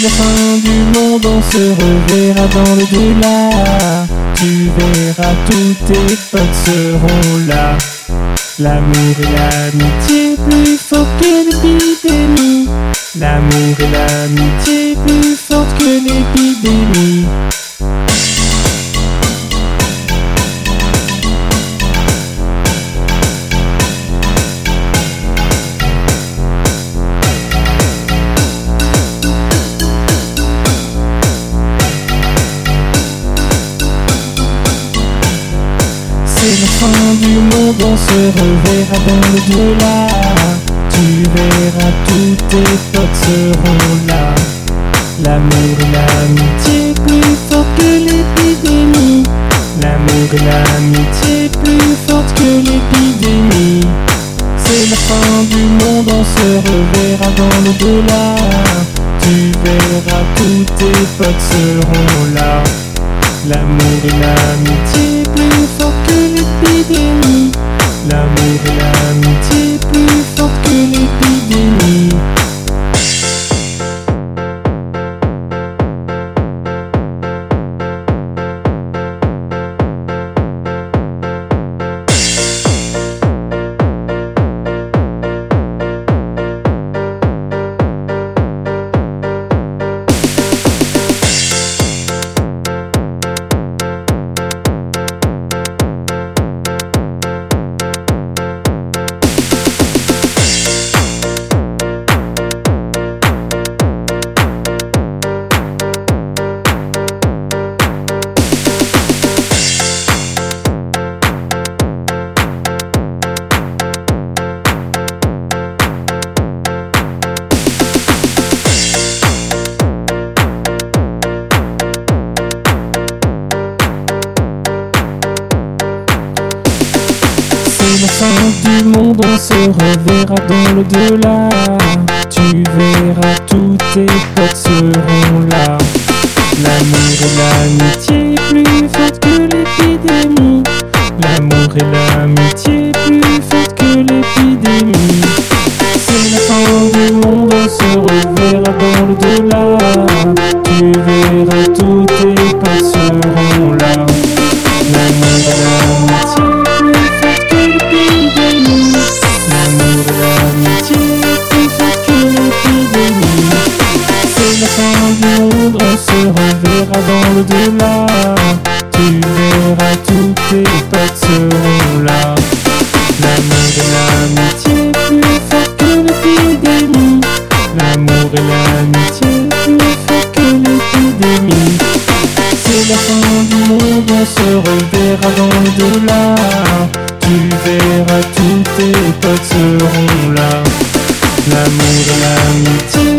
La fin du monde, on se reverra dans le delà. Tu verras, tous tes potes seront là. L'amour et l'amitié plus fort que l'épidémie. L'amour et l'amitié plus forte que l'épidémie. C'est la fin du monde, on se reverra dans le delà. Tu verras, tous tes potes seront là. L'amour et l'amitié plus fort que l'épidémie. L'amour et l'amitié plus forte que l'épidémie. C'est la fin du monde, on se reverra dans le delà. Tu verras, tous tes potes seront là. L'amour et l'amitié plus fort que l'épidémie. L'amour et l'amitié fin du monde, on se reverra dans le delà. Tu verras, tous tes potes seront là. L'amour et l'amitié plus forte que l'épidémie. L'amour et l'amitié plus forte que l'épidémie. C'est la fin du monde, on se reverra dans le reverra dans le delà. Tu verras, tous tes potes seront là. L'amour et l'amitié plus fort que l'épidémie. L'amour et l'amitié plus fort que l'épidémie. C'est la fin du monde, on se reverra dans le delà. Tu verras, tous tes potes seront là. L'amour et l'amitié